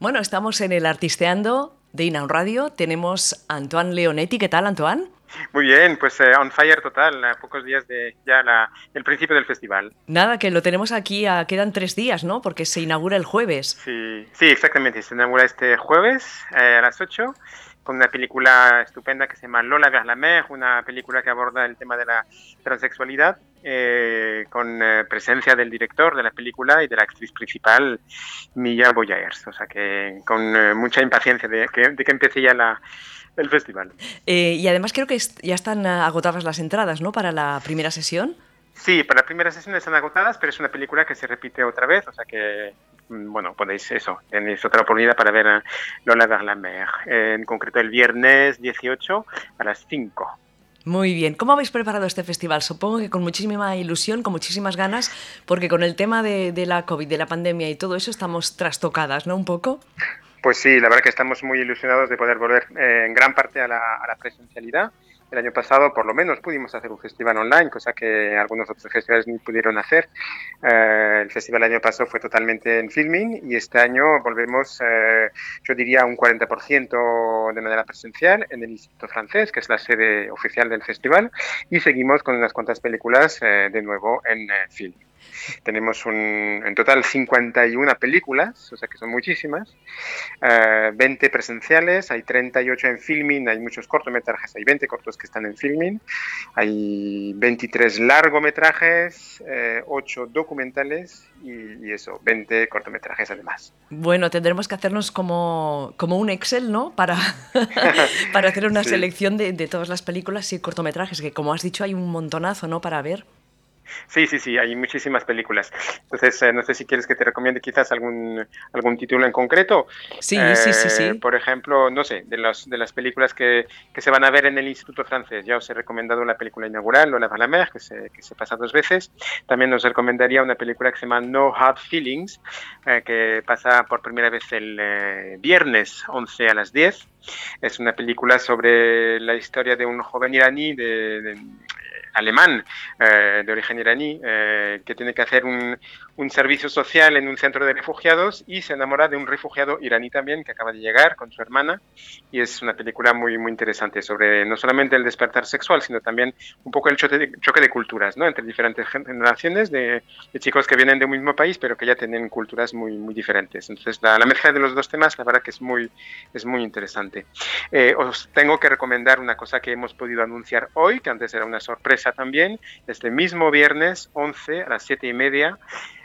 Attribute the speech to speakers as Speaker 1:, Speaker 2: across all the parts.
Speaker 1: Bueno, estamos en el Artisteando de Inaun Radio. Tenemos a Antoine Leonetti. ¿Qué tal, Antoine?
Speaker 2: Muy bien, pues eh, on fire total, a pocos días de ya la, el principio del festival.
Speaker 1: Nada, que lo tenemos aquí, a, quedan tres días, ¿no? Porque se inaugura el jueves.
Speaker 2: Sí, sí exactamente, se inaugura este jueves eh, a las 8 con una película estupenda que se llama Lola vers la mer, una película que aborda el tema de la transexualidad, eh, con eh, presencia del director de la película y de la actriz principal, Milla Boyaers. O sea que con eh, mucha impaciencia de que, de que empiece ya la, el festival.
Speaker 1: Eh, y además creo que ya están agotadas las entradas, ¿no? Para la primera sesión.
Speaker 2: Sí, para la primera sesión están agotadas, pero es una película que se repite otra vez, o sea que Mm, bueno, podéis eso, tenéis otra oportunidad para ver a Lola vers la mer, en concreto el viernes 18 a las 5.
Speaker 1: Muy bien. ¿Cómo habéis preparado este festival? Supongo que con muchísima ilusión, con muchísimas ganas, porque con el tema de, de la COVID, de la pandemia y todo eso estamos trastocadas, ¿no? Un poco.
Speaker 2: Pues sí, la verdad que estamos muy ilusionados de poder volver eh, en gran parte a la, a la presencialidad el año pasado, por lo menos, pudimos hacer un festival online, cosa que algunos otros festivales ni pudieron hacer. Eh, el festival el año pasado fue totalmente en filming y este año volvemos, eh, yo diría, un 40% de manera presencial en el Instituto Francés, que es la sede oficial del festival, y seguimos con unas cuantas películas eh, de nuevo en film. Tenemos un, en total 51 películas, o sea que son muchísimas, uh, 20 presenciales, hay 38 en filming, hay muchos cortometrajes, hay 20 cortos que están en filming, hay 23 largometrajes, eh, 8 documentales y, y, eso, 20 cortometrajes además.
Speaker 1: Bueno, tendremos que hacernos como, como un Excel, ¿no? Para, para hacer una sí. selección de, de todas las películas y cortometrajes, que como has dicho hay un montonazo, ¿no? Para ver.
Speaker 2: Sí, sí, sí, hay muchísimas películas. Entonces, eh, no sé si quieres que te recomiende quizás algún, algún título en concreto.
Speaker 1: Sí, eh, sí, sí, sí.
Speaker 2: Por ejemplo, no sé, de, los, de las películas que, que, se van a ver en el Instituto Francés. Ya os he recomendado la película inaugural, Lola la mer, que se, que se pasa dos veces. También os recomendaría una película que se llama No Hard Feelings, eh, que pasa por primera vez el eh, viernes 11 a las 10. Es una película sobre la historia de un joven iraní de, de alemán eh, de origen iraní eh, que tiene que hacer un, un, servicio social en un centro de refugiados y se enamora de un refugiado iraní también que acaba de llegar con su hermana. Y es una película muy muy interesante sobre no solamente el despertar sexual sino también un poco el choque de, choque de culturas ¿no? entre diferentes generaciones de, de, chicos que vienen de un mismo país pero que ya tienen culturas muy muy diferentes. Entonces la, la mezcla de los dos temas la verdad que es muy es muy interesante. Eh, os tengo que recomendar una cosa que hemos podido anunciar hoy que antes era una sorpresa también, este mismo viernes 11 a las 7 y media,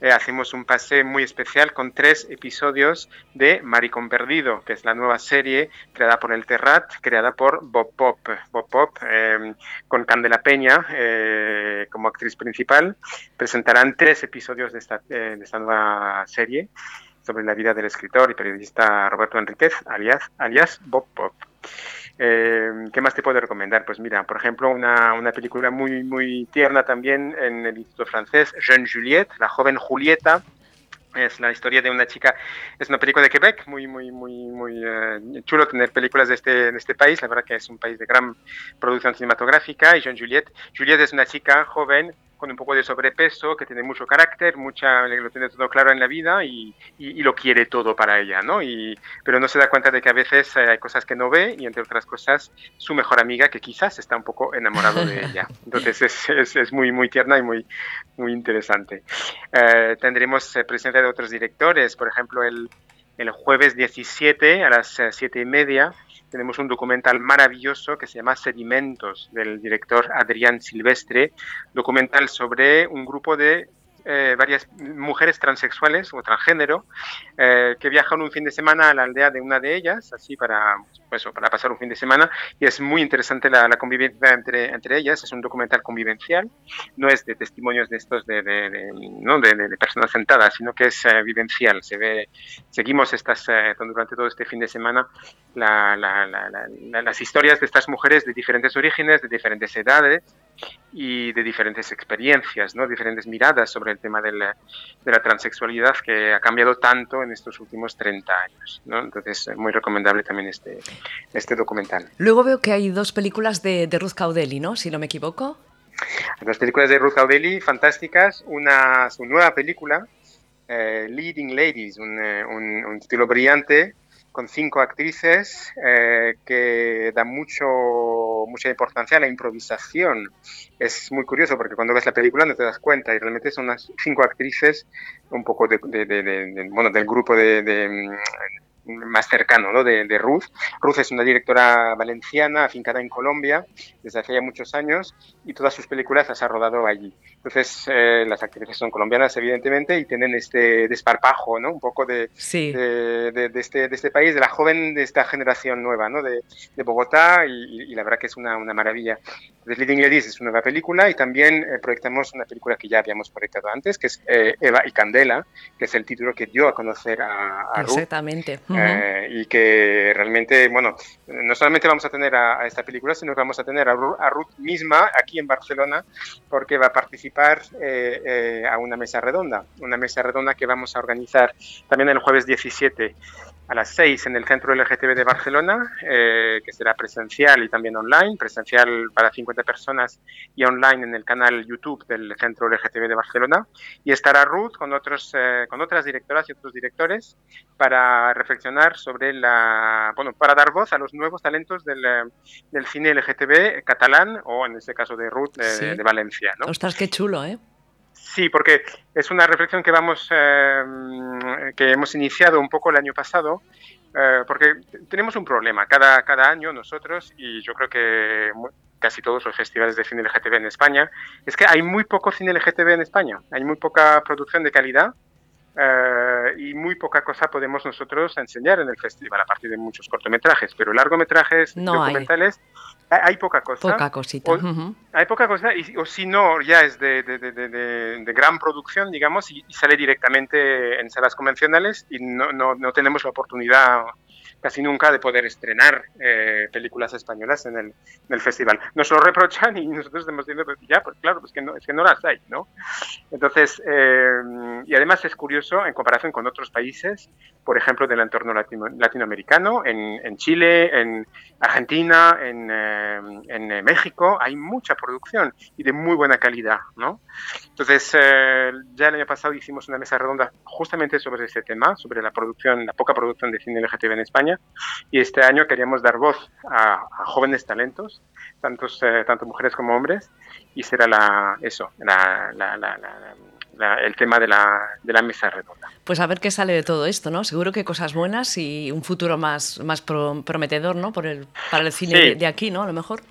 Speaker 2: eh, hacemos un pase muy especial con tres episodios de Maricón Perdido, que es la nueva serie creada por el Terrat, creada por Bob Pop, Bob Pop eh, con Candela Peña eh, como actriz principal. Presentarán tres episodios de esta, de esta nueva serie sobre la vida del escritor y periodista Roberto Enríquez, alias, alias Bob Pop. Eh, ¿Qué más te puedo recomendar? Pues mira, por ejemplo, una, una, película muy, muy tierna también en el Instituto Francés, Jeune Juliette, la joven Julieta. Es la historia de una chica, es una película de Quebec, muy, muy, muy, muy uh, chulo tener películas de este, de este país, la verdad que es un país de gran producción cinematográfica. Y Jeune Juliette, Juliette es una chica joven con un poco de sobrepeso, que tiene mucho carácter, mucha, lo tiene todo claro en la vida y, y, y, lo quiere todo para ella, ¿no? Y, pero no se da cuenta de que a veces eh, hay cosas que no ve y entre otras cosas su mejor amiga que quizás está un poco enamorado de ella. Entonces es, es, es muy, muy tierna y muy, muy interesante. Eh, tendremos eh, presencia de otros directores, por ejemplo el, el jueves 17 a las 7 y media tenemos un documental maravilloso que se llama Sedimentos del director Adrián Silvestre, documental sobre un grupo de eh, varias mujeres transexuales o transgénero eh, que viajan un fin de semana a la aldea de una de ellas, así para, pues, para pasar un fin de semana, y es muy interesante la, la convivencia entre, entre, ellas, es un documental convivencial, no es de testimonios de estos de, de, de ¿no? de, personas sentadas, sino que es eh, vivencial, se ve, seguimos estas, eh, durante todo este fin de semana la, la, las historias de estas mujeres de diferentes orígenes, de diferentes edades, y de diferentes experiencias, ¿no? diferentes miradas sobre el tema de la, de la, transexualidad que ha cambiado tanto en estos últimos 30 años. ¿no? Entonces, muy recomendable también este, este documental.
Speaker 1: Luego veo que hay dos películas de, de Ruth Caudelli, ¿no? si no me equivoco.
Speaker 2: Dos películas de Ruth Caudelli fantásticas. Una, su nueva película Leading Ladies, un, un, título brillante con cinco actrices que da mucho, mucha importancia a la improvisación. Es muy curioso porque cuando ves la película no te das cuenta y realmente son unas cinco actrices un poco de, bueno, del grupo de, más cercano ¿no? de, Ruth. Ruth es una directora valenciana afincada en Colombia desde hace ya muchos años y todas sus películas las ha rodado allí. Entonces, eh, las actrices son colombianas, evidentemente, y tienen este desparpajo, ¿no? Un poco de, de, este, de este país, de la joven de esta generación nueva, ¿no? De, Bogotá, y, la verdad que es una, una maravilla. The Leading Ladies es una nueva película y también eh, proyectamos una película que ya habíamos proyectado antes, que es eh, Eva y Candela, que es el título que dio a conocer a, a
Speaker 1: Ruth. Exactamente.
Speaker 2: Y que realmente, bueno, no solamente vamos a tener a, esta película, sino que vamos a tener a, a Ruth misma aquí en Barcelona, porque va a participar eh, eh, a una mesa redonda, una mesa redonda que vamos a organizar también el jueves 17 a las 6 en el Centro LGTB de Barcelona, eh, que será presencial y también online, presencial para 50 personas y online en el canal YouTube del Centro LGTB de Barcelona. Y estará Ruth con, otros, con otras directoras y otros directores para reflexionar sobre la, bueno, para dar voz a los nuevos talentos del, del cine LGTB catalán o en este caso de Ruth de, Valencia. ¿no?
Speaker 1: Ostras, qué chulo ¿eh?
Speaker 2: Sí, porque es una reflexión que vamos, eh, que hemos iniciado un poco el año pasado, eh, porque tenemos un problema cada, cada año nosotros, y yo creo que casi todos los festivales de cine LGTB en España, es que hay muy poco cine LGTB en España, hay muy poca producción de calidad y muy poca cosa podemos nosotros enseñar en el festival, a partir de muchos cortometrajes, pero largometrajes, documentales, hay. Poca cosa.
Speaker 1: Poca cosita.
Speaker 2: Hay poca cosa, y, o si no, ya es de, de, de, de gran producción, digamos, y, sale directamente en salas convencionales y no, no, no tenemos la oportunidad casi nunca de poder estrenar eh, películas españolas en el, en el, festival. Nos lo reprochan y nosotros estamos diciendo, pues ya, pues claro, pues que no, es que no las hay, ¿no? Entonces, eh, y además es curioso en comparación con otros países, por ejemplo, del entorno latinoamericano, en, en, Chile, en Argentina, en, eh, en, México, hay mucha producción y de muy buena calidad, ¿no? Entonces, ya el año pasado hicimos una mesa redonda justamente sobre ese tema, sobre la producción, la poca producción de cine LGTB en España, y este año queríamos dar voz a, jóvenes talentos, tantos, eh, tanto mujeres como hombres, y será la, eso, el tema de la, de la, mesa redonda.
Speaker 1: Pues a ver qué sale de todo esto, ¿no? Seguro que cosas buenas y un futuro más, más prometedor, ¿no? Por el, para el cine de aquí, ¿no? A lo mejor.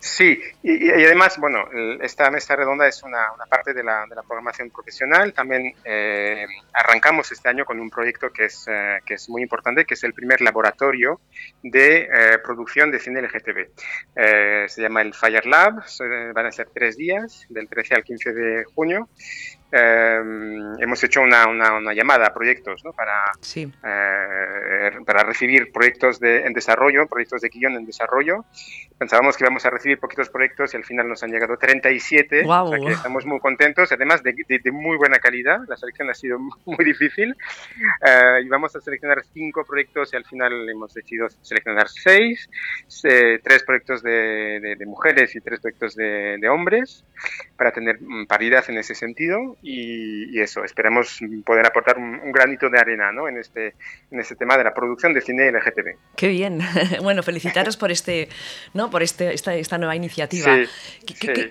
Speaker 2: Sí, y, además, bueno, esta mesa redonda es una, parte de la, de la, programación profesional. También eh, arrancamos este año con un proyecto que es, eh, que es muy importante, que es el primer laboratorio de eh, producción de cine LGTB. se llama el Fire Lab, van a ser tres días, del 13 al 15 de junio. Hemos hecho una, una, llamada a proyectos ¿no? para, para recibir proyectos de, en desarrollo, proyectos de guion en desarrollo. Pensábamos que íbamos a recibir poquitos proyectos y al final nos han llegado 37, o sea que estamos muy contentos, además de, de, muy buena calidad, la selección ha sido muy difícil. Uh, y vamos a seleccionar cinco proyectos y al final hemos decidido seleccionar seis, eh, tres proyectos de, de, mujeres y tres proyectos de, hombres para tener mm, paridad en ese sentido y, y eso, esperamos poder aportar un, granito de arena ¿no? en, este, en este tema de la producción de cine LGTB.
Speaker 1: Qué bien, bueno, felicitaros por este, ¿no? por este, esta, esta nueva iniciativa.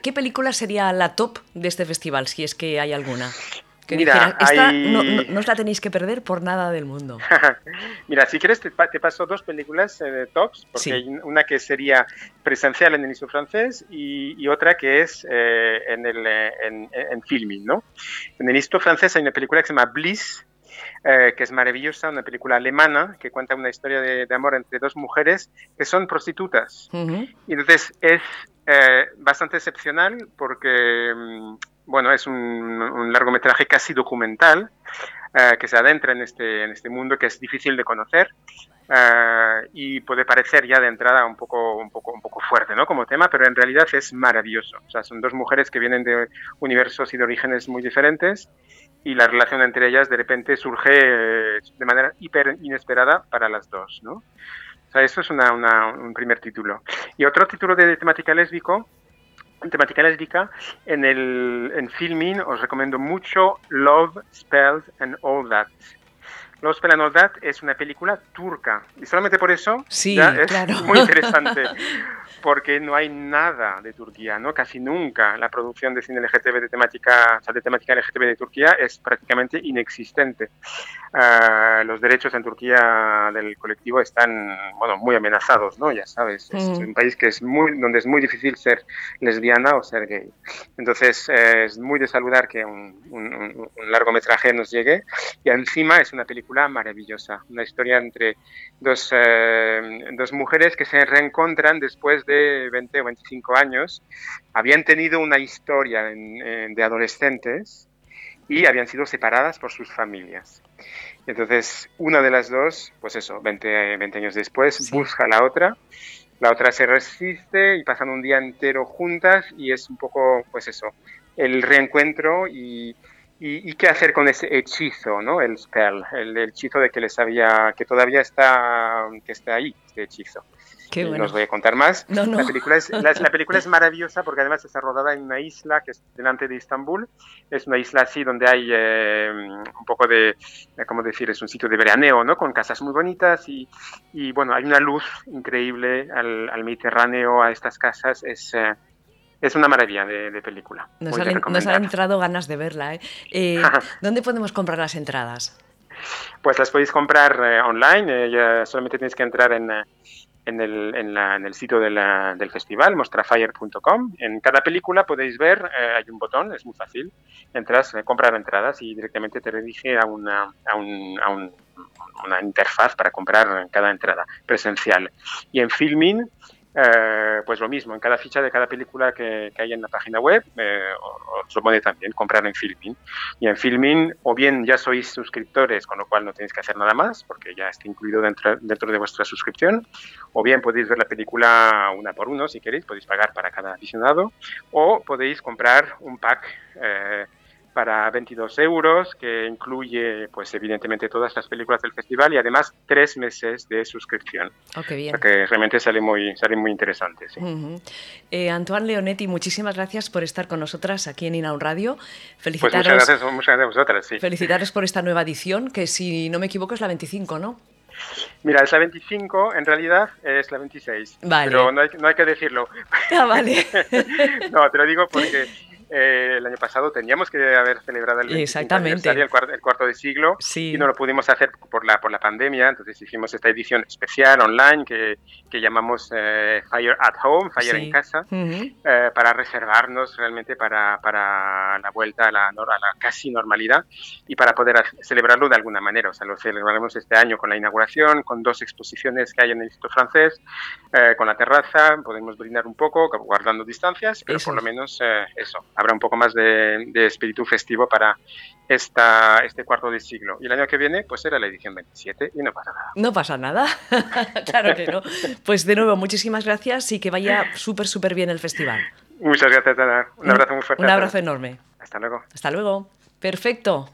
Speaker 1: ¿Qué, película sería la top de este festival, si es que hay alguna? Que Mira, esta no, no, os la tenéis que perder por nada del mundo.
Speaker 2: Mira, si quieres te, paso dos películas eh, de tops, porque hay una que sería presencial en el Instituto francés y, otra que es eh, en, el, eh, en, filming, ¿no? En el Instituto francés hay una película que se llama Bliss, que es maravillosa, una película alemana que cuenta una historia de, amor entre dos mujeres que son prostitutas. Y entonces es eh, bastante excepcional porque, mm, bueno, es un, largometraje casi documental eh, que se adentra en este, en este mundo que es difícil de conocer eh, y puede parecer ya de entrada un poco, un, poco, un poco fuerte ¿no? como tema, pero en realidad es maravilloso. O sea, son dos mujeres que vienen de universos y de orígenes muy diferentes y la relación entre ellas de repente surge de manera hiper inesperada para las dos, ¿no? O sea, eso es una, un primer título. Y otro título de temática lésbico temática lésbica. En, el, en filming os recomiendo mucho Love, Spells and All That. All That es una película turca y solamente por eso
Speaker 1: sí,
Speaker 2: es muy interesante. porque no hay nada de Turquía, ¿no? Casi nunca la producción de cine LGTB de temática, de temática LGTB de Turquía es prácticamente inexistente. Ah, los derechos en Turquía del colectivo están, bueno, muy amenazados, ¿no? Ya sabes, es un país que es muy, donde es muy difícil ser lesbiana o ser gay. Entonces, eh, es muy de saludar que un, un, largometraje nos llegue y encima es una película maravillosa, una historia entre dos, eh, dos mujeres que se reencontran después de 20 o 25 años, habían tenido una historia de adolescentes y habían sido separadas por sus familias. Entonces, una de las dos, pues eso, 20, 20 años después, busca a la otra, la otra se resiste y pasan un día entero juntas y es un poco, pues eso, el reencuentro y, y, qué hacer con ese hechizo, ¿no? El spell, el, hechizo de que les había, que todavía está, que está ahí, este hechizo. No os voy a contar más. La, película es, la, película es maravillosa porque además está rodada en una isla que es delante de Estambul. Es una isla así donde hay eh, un poco de, eh, ¿cómo decir? Es un sitio de veraneo, ¿no? Con casas muy bonitas y, y bueno, hay una luz increíble al, al Mediterráneo, a estas casas. Es, eh, es una maravilla de, película.
Speaker 1: Nos, han, entrado ganas de verla. ¿eh? dónde podemos comprar las entradas?
Speaker 2: Pues las podéis comprar online. ya solamente tenéis que entrar en en el, en, el sitio del festival, mostrafire.com. En cada película podéis ver, eh, hay un botón, es muy fácil, entras, eh, comprar entradas y directamente te redirige a una, a un, a un, una interfaz para comprar cada entrada presencial. Y en Filming eh, pues lo mismo, en cada ficha de cada película que, hay en la página web, eh, os lo también comprar en Filmin. Y en Filmin, o bien ya sois suscriptores, con lo cual no tenéis que hacer nada más, porque ya está incluido dentro, dentro de vuestra suscripción, o bien podéis ver la película una por uno, si queréis, podéis pagar para cada aficionado, o podéis comprar un pack. Eh, para 22 euros, que incluye, pues evidentemente, todas las películas del festival y además tres meses de suscripción.
Speaker 1: Oh, bien.
Speaker 2: que realmente sale muy, sale muy interesante.
Speaker 1: Eh, Antoine Leonetti, muchísimas gracias por estar con nosotras aquí en Inaun Radio.
Speaker 2: Felicitaros, pues muchas gracias, muchas gracias a vosotras. Sí.
Speaker 1: Felicitaros por esta nueva edición, que si no me equivoco es la 25, ¿no?
Speaker 2: Mira, es la 25, en realidad es la 26. Vale. Pero no hay, no hay que decirlo.
Speaker 1: Ah, vale.
Speaker 2: no, te lo digo porque eh, el año pasado teníamos que haber celebrado el,
Speaker 1: Exactamente.
Speaker 2: el, cuarto, de siglo y no lo pudimos hacer por la, por la pandemia, entonces hicimos esta edición especial online que, que llamamos eh, Fire at Home, Fire en casa, eh, para reservarnos realmente para, para la vuelta a la, a la, casi normalidad y para poder celebrarlo de alguna manera. O sea, lo celebraremos este año con la inauguración, con dos exposiciones que hay en el Instituto Francés, con la terraza, podemos brindar un poco, guardando distancias, pero por lo menos eso, habrá un poco más de, espíritu festivo para esta, este cuarto de siglo. Y el año que viene, pues será la edición 27 y no pasa nada.
Speaker 1: No pasa nada, claro que no. Pues de nuevo, muchísimas gracias y que vaya súper, súper bien el festival.
Speaker 2: Muchas gracias, Ana. Un abrazo muy fuerte.
Speaker 1: Un abrazo enorme.
Speaker 2: Hasta luego.
Speaker 1: Hasta luego. Perfecto.